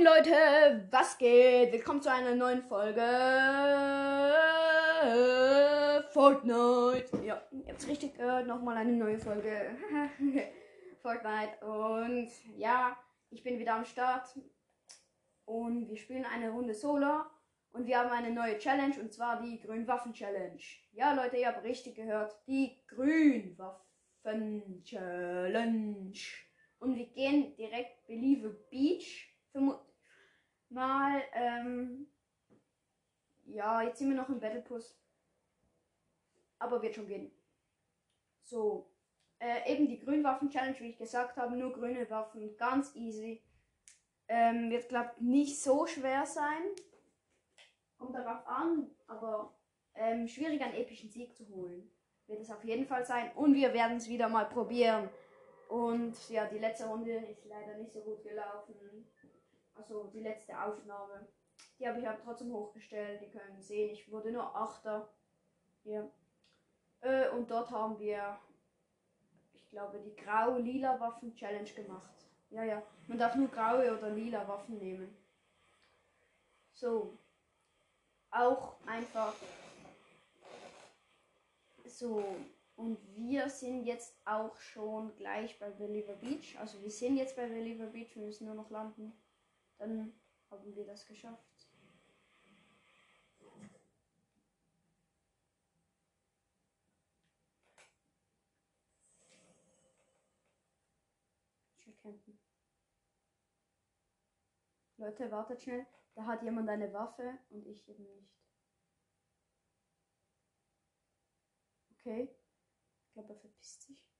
Moin Leute, was geht? Willkommen zu einer neuen Folge Fortnite. Ja, ihr habt's richtig gehört, nochmal eine neue Folge Fortnite. Und ja, ich bin wieder am Start. Und wir spielen eine Runde Solo. Und wir haben eine neue Challenge und zwar die Grünwaffen-Challenge. Ja, Leute, ihr habt richtig gehört. Die Grünwaffen-Challenge. Und wir gehen direkt Believe Beach. Mal, ähm, ja, jetzt sind wir noch im Battle Pass. Aber wird schon gehen. So, äh, eben die Grünwaffen-Challenge, wie ich gesagt habe, nur grüne Waffen, ganz easy. Ähm, wird, glaube ich, nicht so schwer sein. Kommt darauf an, aber ähm, schwierig einen epischen Sieg zu holen. Wird es auf jeden Fall sein. Und wir werden es wieder mal probieren. Und ja, die letzte Runde ist leider nicht so gut gelaufen. Also die letzte Aufnahme. Die habe ich aber trotzdem hochgestellt. Die können sehen, ich wurde nur Achter. Hier. Äh, und dort haben wir, ich glaube, die grau-lila Waffen-Challenge gemacht. Ja, ja. Man darf nur graue oder lila Waffen nehmen. So. Auch einfach so und wir sind jetzt auch schon gleich bei Believer Beach. Also wir sind jetzt bei Believer Beach, wir müssen nur noch landen. Dann haben wir das geschafft. campen. Leute, wartet schnell. Da hat jemand eine Waffe und ich eben nicht. Okay. Ich glaube, er verpisst sich.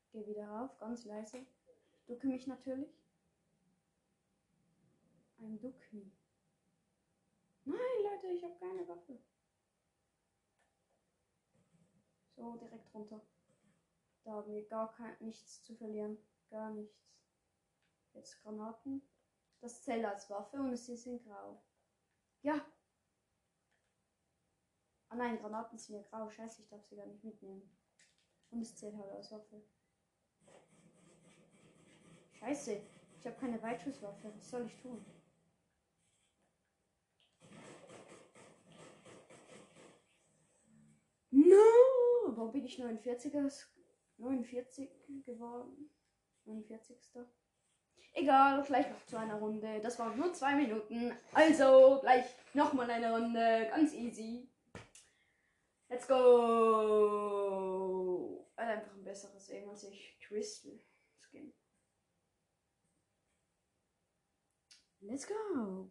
Ich gehe wieder rauf, ganz leise. Ducke mich natürlich. Ein Duck me. Nein, Leute, ich habe keine Waffe. So, direkt runter. Da haben wir gar kein, nichts zu verlieren. Gar nichts. Jetzt Granaten. Das zählt als Waffe und es ist in Grau. Ja, Ah nein, Granaten sind ja grau. Scheiße, ich darf sie gar nicht mitnehmen. Und es zählt halt als Waffe. Scheiße, ich habe keine Weitschusswaffe. Was soll ich tun? No! Warum bin ich 49er? 49 geworden? 49. Egal, gleich noch zu einer Runde. Das waren nur zwei Minuten. Also gleich nochmal eine Runde. Ganz easy. Let's go! Also einfach ein besseres Aim als ich. Crystal Skin. Let's go!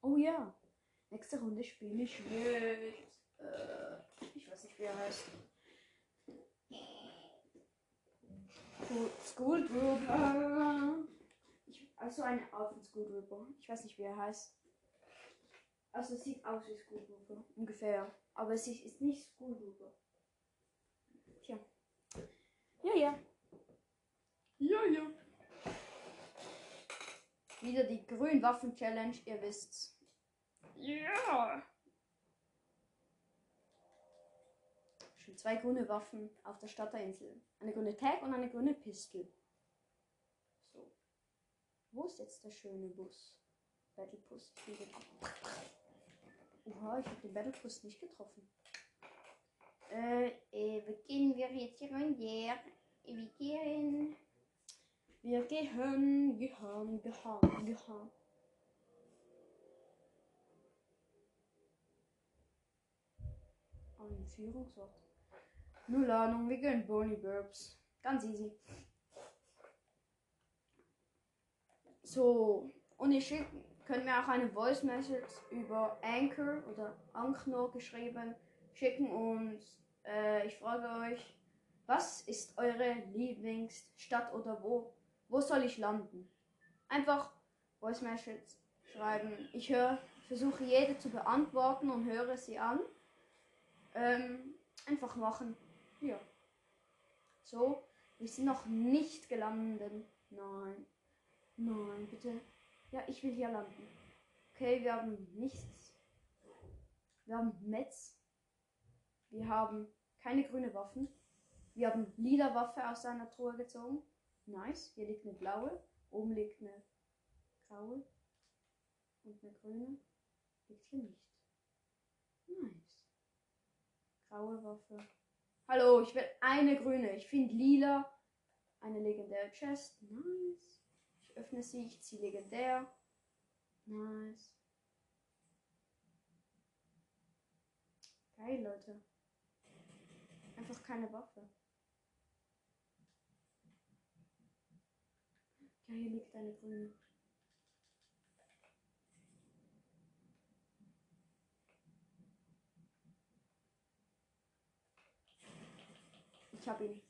Oh ja. Nächste Runde spiele ich mit. Äh, ich weiß nicht, wie er heißt. School Trooper. also eine Art von School Trooper. Ich weiß nicht, wie er heißt. Also es sieht aus wie School Trooper. Ungefähr. Aber es ist nicht School Trooper. Tja. Ja, ja. Ja, ja. Wieder die Grünwaffen-Challenge, ihr wisst's. Ja. Schon zwei grüne Waffen auf der Stadterinsel. Eine grüne Tag und eine grüne Pistol. So. Wo ist jetzt der schöne Bus? Battle Bus. Oha, ich habe den Battle Bus nicht getroffen. Äh, äh, gehen wir jetzt hier rein? Yeah. Wir gehen. Wir gehen, gehen, gehen. Ein Führungsort. Null Ahnung, wir gehen Bonnie Burbs. Ganz easy. So, und ich schicke könnt mir auch eine Voice Message über Anchor oder Ankno geschrieben schicken und äh, ich frage euch, was ist eure Lieblingsstadt oder wo, wo soll ich landen? Einfach Voice Message schreiben. Ich höre, versuche jede zu beantworten und höre sie an. Ähm, einfach machen. Ja. So, wir sind noch nicht gelandet. Nein. Nein, bitte. Ja, ich will hier landen. Okay, wir haben nichts. Wir haben Metz. Wir haben keine grüne Waffen. Wir haben lila Waffe aus seiner Truhe gezogen. Nice. Hier liegt eine blaue. Oben liegt eine graue und eine grüne. Liegt hier nicht. Nice. Graue Waffe. Hallo, ich will eine grüne. Ich finde lila. Eine legendäre Chest. Nice. Ich öffne sie. Ich ziehe legendär. Nice. Geil, Leute. Einfach keine Waffe. Ja, hier liegt eine grüne. Ich habe ihn.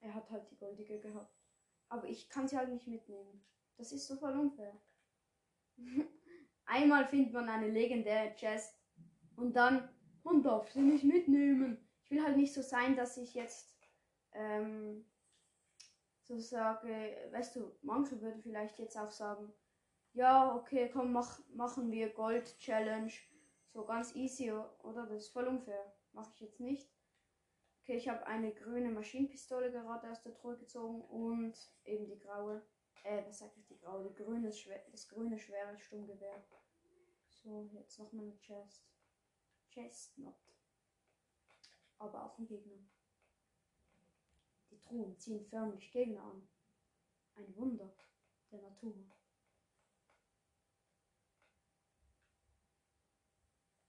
Er hat halt die goldige gehabt. Aber ich kann sie halt nicht mitnehmen. Das ist so voll unfair. Einmal findet man eine legendäre Chest und dann, man darf sie nicht mitnehmen. Ich will halt nicht so sein, dass ich jetzt ähm, so sage, weißt du, manche würden vielleicht jetzt auch sagen, ja, okay, komm, mach, machen wir Gold Challenge. So ganz easy, oder? Das ist voll unfair. Mache ich jetzt nicht. Okay, ich habe eine grüne Maschinenpistole gerade aus der Truhe gezogen und eben die graue. Äh, was sag ich, die graue? Die grüne, das grüne schwere Sturmgewehr. So, jetzt noch mal eine Chest. Chestnut. Aber auch ein Gegner. Die Truhen ziehen förmlich Gegner an. Ein Wunder der Natur.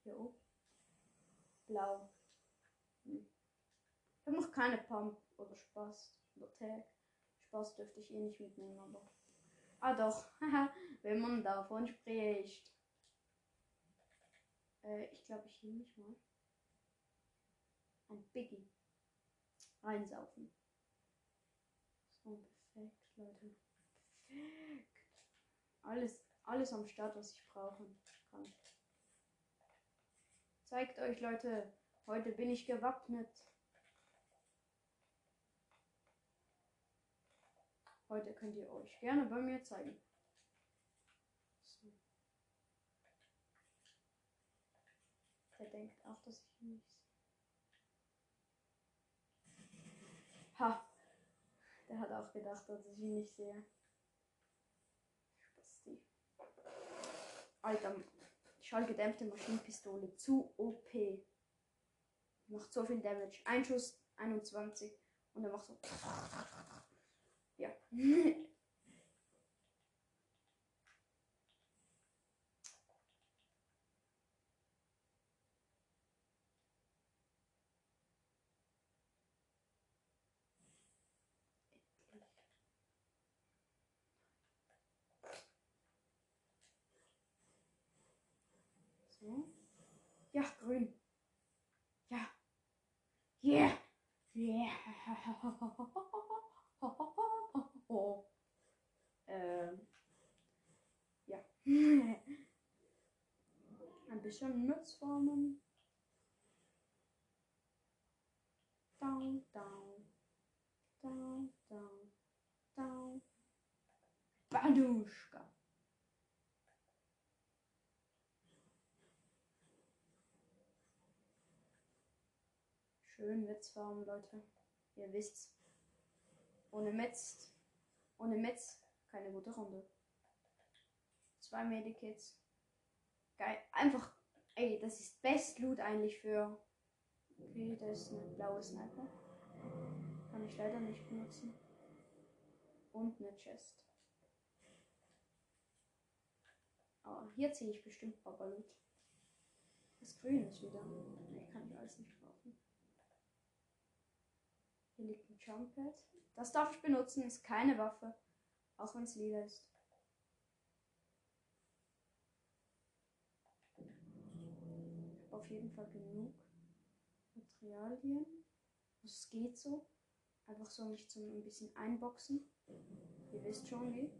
Hier oben. Blau. Hm. Ich habe noch keine Pump oder Spaß oder Tag. Spaß dürfte ich eh nicht mitnehmen, aber. Ah doch, wenn man davon spricht. Äh, ich glaube, ich nehme mich mal. Ein Biggie. Reinsaufen. Leute. Alles, alles am Start, was ich brauchen kann. Zeigt euch, Leute. Heute bin ich gewappnet. Heute könnt ihr euch gerne bei mir zeigen. So. Der denkt auch, dass ich ihn nicht sehe. Ha! Der hat auch gedacht, dass ich ihn nicht sehe. Spasti. Alter, schallgedämpfte Maschinenpistole. Zu OP. Macht so viel Damage. Ein Schuss, 21. Und er macht so. Ja. Ja, grün. Ja. Yeah. Yeah. ähm. Ja. Ein bisschen Nutzformen. Down, down. Down, down. Down. Baduschka. Schön Witzformen, Leute. Ihr wisst's. Ohne Metz, ohne Metz keine gute Runde. Zwei Medikits. Geil. Einfach, ey, das ist Best Loot eigentlich für. Okay, das ist eine blaue Sniper. Kann ich leider nicht benutzen. Und eine Chest. Aber hier ziehe ich bestimmt Babalut. Das Grün ist wieder. Nee, kann ich alles nicht. Hier liegt ein Jump Pad. Das darf ich benutzen, ist keine Waffe. Auch wenn es lila ist. Ich habe auf jeden Fall genug Materialien. Es geht so. Einfach so mich zum ein bisschen einboxen. Ihr wisst schon wie.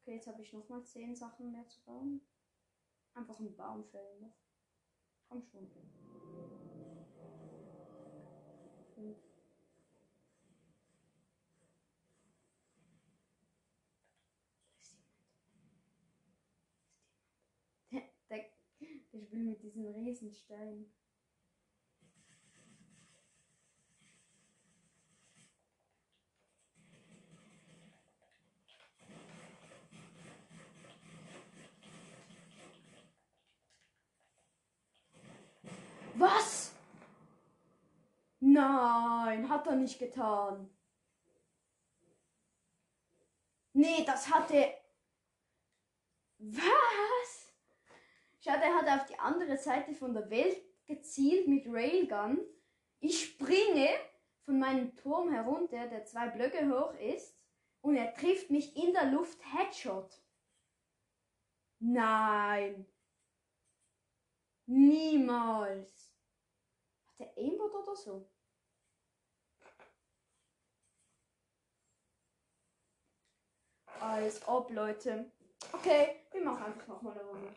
Okay, jetzt habe ich nochmal 10 Sachen mehr zu bauen. Einfach einen Baum fällen noch. Komm schon. Ich Der, mit diesem Riesenstein. Was? Nein, hat er nicht getan. Nee, das hatte. Was? Schade, er hat auf die andere Seite von der Welt gezielt mit Railgun. Ich springe von meinem Turm herunter, der zwei Blöcke hoch ist, und er trifft mich in der Luft Headshot. Nein. Niemals. Hat er Aimbot oder so? Als ob, Leute. Okay, wir machen einfach nochmal eine Runde.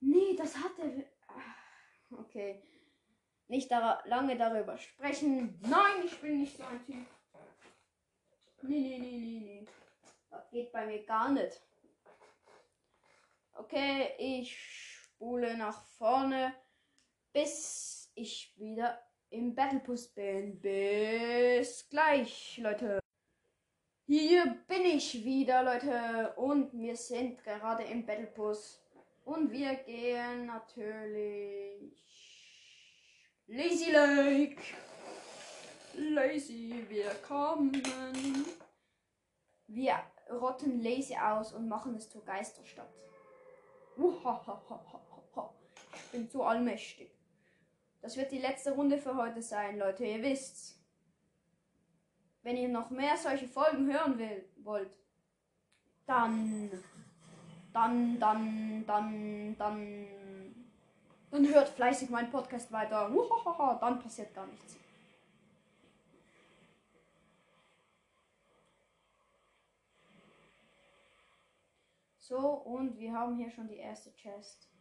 Nee, das hat er. Ah, Okay. Nicht dar lange darüber sprechen. Nein, ich bin nicht so ein Typ. Nee, nee, nee, nee, nee. Das geht bei mir gar nicht. Okay, ich spule nach vorne, bis ich wieder im Battlepus bin. Bis gleich, Leute. Hier bin ich wieder, Leute. Und wir sind gerade im Battlepus. Und wir gehen natürlich Lazy Lake. Lazy, wir kommen. Wir rotten Lazy aus und machen es zur Geisterstadt. Ich bin so allmächtig. Das wird die letzte Runde für heute sein, Leute. Ihr wisst's. Wenn ihr noch mehr solche Folgen hören will, wollt, dann, dann, dann, dann, dann, dann hört fleißig meinen Podcast weiter. Uhahaha. Dann passiert gar nichts. So, und wir haben hier schon die erste Chest.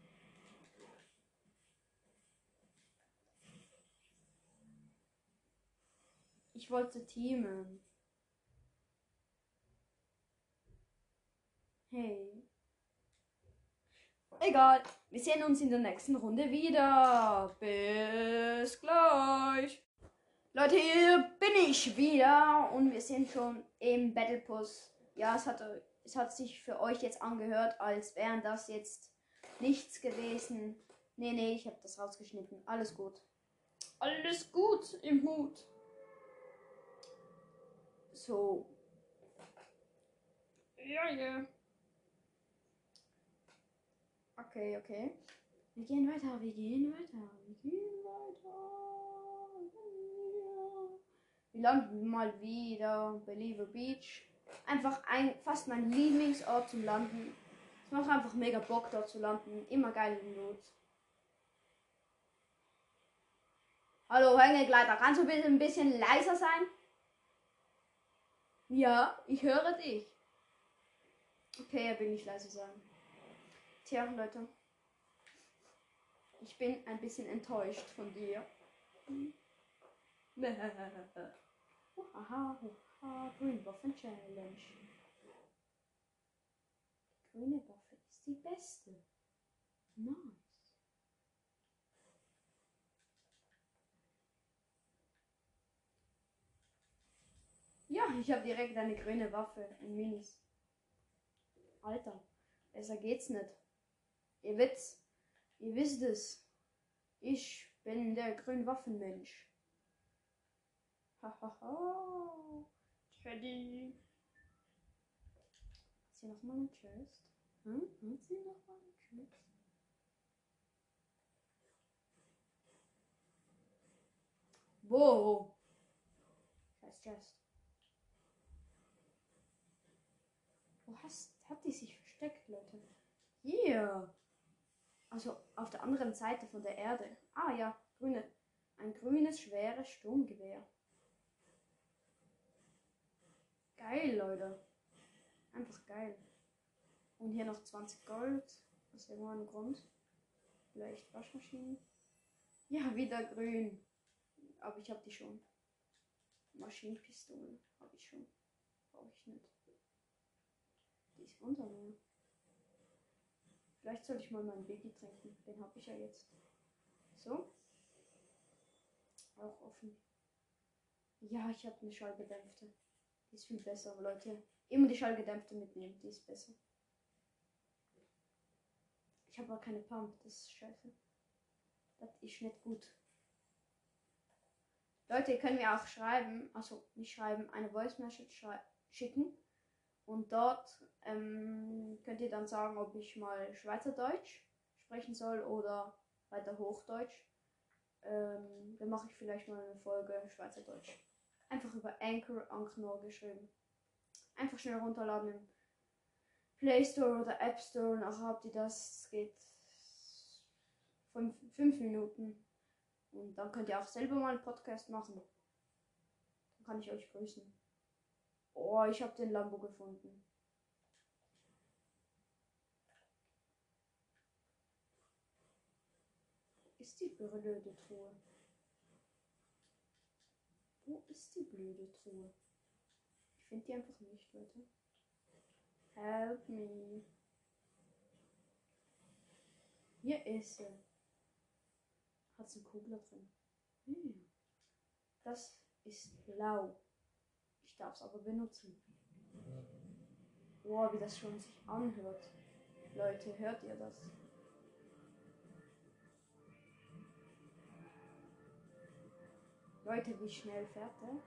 Ich wollte teamen. Hey. Egal. Wir sehen uns in der nächsten Runde wieder. Bis gleich. Leute, hier bin ich wieder und wir sind schon im Battle Bus. Ja, es hat, es hat sich für euch jetzt angehört, als wären das jetzt nichts gewesen. Nee, nee, ich habe das rausgeschnitten. Alles gut. Alles gut im Hut. So. Ja, ja. Okay, okay. Wir gehen weiter, wir gehen weiter, wir gehen weiter. Wir landen mal wieder Believer Beach. Einfach ein, fast mein Lieblingsort zum Landen. Es macht einfach mega Bock dort zu landen. Immer geil in Not. Hallo Hängegleiter, kannst du bitte ein bisschen leiser sein? Ja, ich höre dich. Okay, er will nicht leise sein. Tja, Leute. Ich bin ein bisschen enttäuscht von dir. Haha, haha, Green Waffen Challenge. Die grüne Waffe ist die beste. Nice. Ja, ich habe direkt eine grüne Waffe in Minis. Alter, besser geht's nicht. Ihr wisst, ihr wisst es. Ich bin der Grünwaffenmensch. Hahaha. Teddy. Ist hier nochmal eine Chest? Hm? Ist hier nochmal eine Chest? Wo? Scheiß Chest. Wo hast, hat die sich versteckt, Leute? Hier. Also auf der anderen Seite von der Erde. Ah ja, grüne. Ein grünes, schweres Sturmgewehr. Geil, Leute. Einfach geil. Und hier noch 20 Gold. Aus irgendeinem Grund. Vielleicht Waschmaschinen. Ja, wieder grün. Aber ich habe die schon. Maschinenpistolen habe ich schon. Brauche ich nicht. Die unter mir. Vielleicht sollte ich mal meinen Biggie trinken. Den habe ich ja jetzt. So. Auch offen. Ja, ich habe eine Schallgedämpfte. Die ist viel besser, Leute. Immer die Schallgedämpfte mitnehmen. Die ist besser. Ich habe aber keine Pump. Das ist scheiße. Das ist nicht gut. Leute, ihr könnt mir auch schreiben, also nicht schreiben, eine Voice Message schicken. Und dort ähm, könnt ihr dann sagen, ob ich mal Schweizerdeutsch sprechen soll oder weiter Hochdeutsch. Ähm, dann mache ich vielleicht mal eine Folge Schweizerdeutsch. Einfach über Anchor, Anchor geschrieben. Einfach schnell runterladen im Play Store oder App Store. Nachher habt ihr das. Es geht fünf, fünf Minuten. Und dann könnt ihr auch selber mal einen Podcast machen. Dann kann ich euch grüßen. Oh, ich habe den Lambo gefunden. Ist die blöde Truhe? Wo ist die blöde Truhe? Ich finde die einfach nicht, Leute. Help me. Hier ist sie. Hat sie einen Kugler drin. Hm. Das ist blau. Darf es aber benutzen. Boah, wie das schon sich anhört. Leute, hört ihr das? Leute, wie schnell fährt er?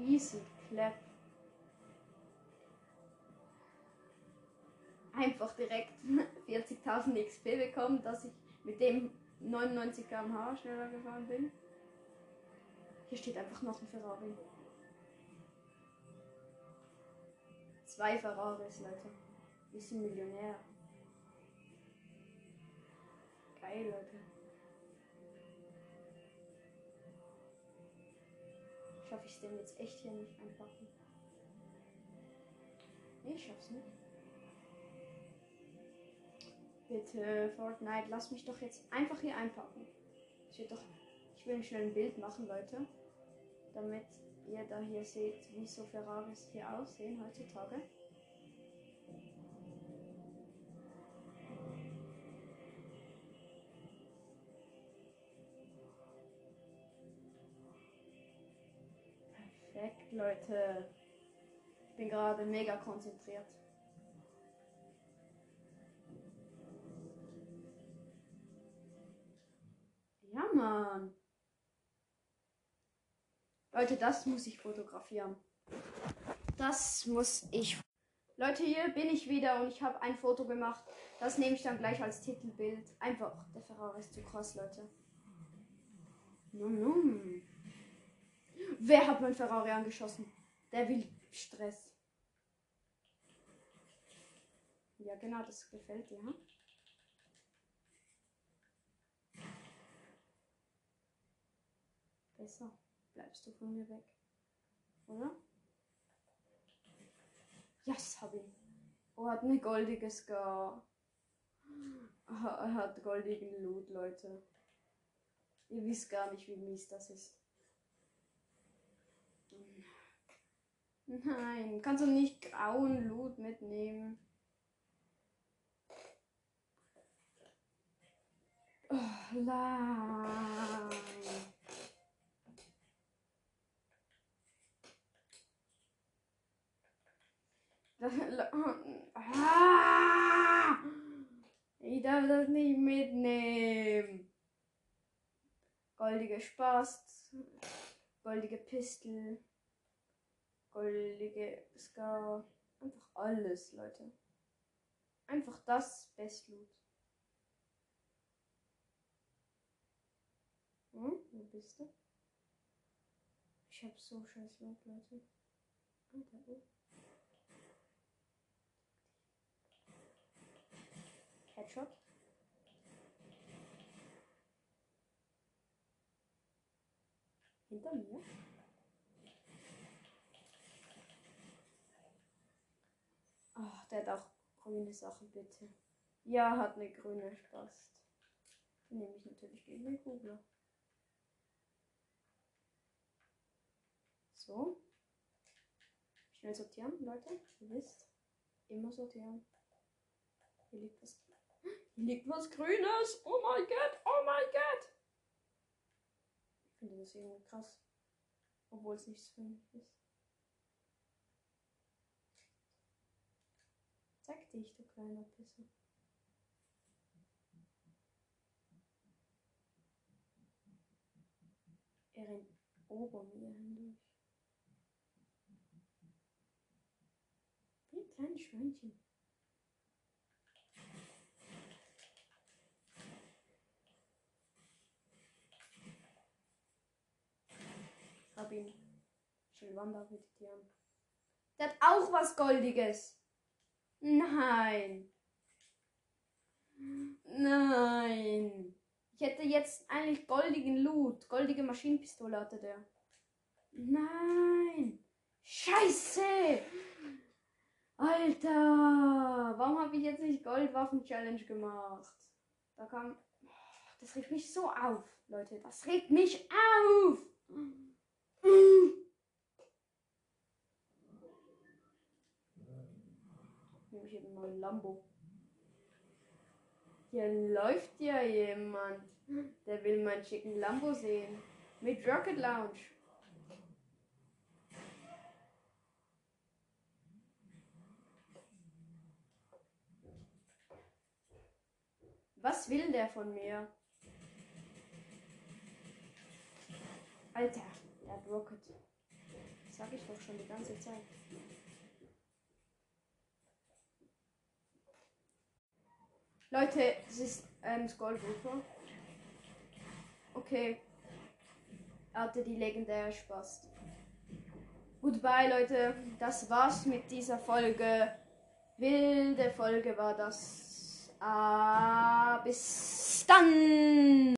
Easy clap. Einfach direkt 40.000 XP bekommen, dass ich mit dem 99 km/h schneller gefahren bin. Hier steht einfach noch ein Ferrari. Zwei Ferraris, Leute. Wir sind Millionär. Geil, Leute. Schaffe ich es denn jetzt echt hier nicht einpacken? Nee, ich schaff's nicht. Bitte, Fortnite, lass mich doch jetzt einfach hier einpacken. Ich will doch. Ich will schnell ein Bild machen, Leute. Damit ihr da hier seht, wie so Ferraris hier aussehen heutzutage. Perfekt, Leute. Ich bin gerade mega konzentriert. Ja, Mann. Leute, das muss ich fotografieren. Das muss ich. Leute, hier bin ich wieder und ich habe ein Foto gemacht. Das nehme ich dann gleich als Titelbild. Einfach, der Ferrari ist zu krass, Leute. Num, num. Wer hat mein Ferrari angeschossen? Der will Stress. Ja, genau, das gefällt dir, hm? Besser bleibst du von mir weg. Oder? Yes, hab ich. Oh, hat eine goldige Scar. Er hat goldigen Loot, Leute. Ihr wisst gar nicht, wie mies das ist. Nein, kannst du nicht grauen Loot mitnehmen? Oh, nein. Ah! Ich darf das nicht mitnehmen. Goldige Spast, goldige Pistel, goldige Scar. Einfach alles, Leute. Einfach das Bestloot. Hm? Wo bist du? Ich hab so scheiß Loot, Leute. Alter, oh. Headshot. Hinter mir. Ach, der hat auch grüne Sachen, bitte. Ja, hat eine grüne Spast. Die nehme ich natürlich gegen den Kugler. So. Schnell sortieren, Leute. Ihr wisst. Immer sortieren. Hier liegt was. Hier liegt was Grünes. Oh mein Gott, oh mein Gott. Ich finde das irgendwie krass. Obwohl es nichts für mich ist. Zeig dich, du kleiner Pisser. Er rennt ober mir hindurch. Wie ein kleines Schweinchen. Hab ihn. Die an. Der hat auch was Goldiges. Nein. Nein. Ich hätte jetzt eigentlich goldigen Loot. Goldige Maschinenpistole hatte der. Nein. Scheiße. Alter. Warum habe ich jetzt nicht Goldwaffen-Challenge gemacht? Da kam. Das regt mich so auf, Leute. Das regt mich auf. Nehme ich eben mal ein Lambo. Hier läuft ja jemand. Der will meinen schicken Lambo sehen. Mit Rocket Lounge. Was will der von mir? Alter, der hat Rocket. Das sag ich doch schon die ganze Zeit. Leute, das ist ähm, Skull Reaper. Okay. Er hatte die legendäre Spaß. Goodbye, Leute. Das war's mit dieser Folge. Wilde Folge war das. Ah, bis dann.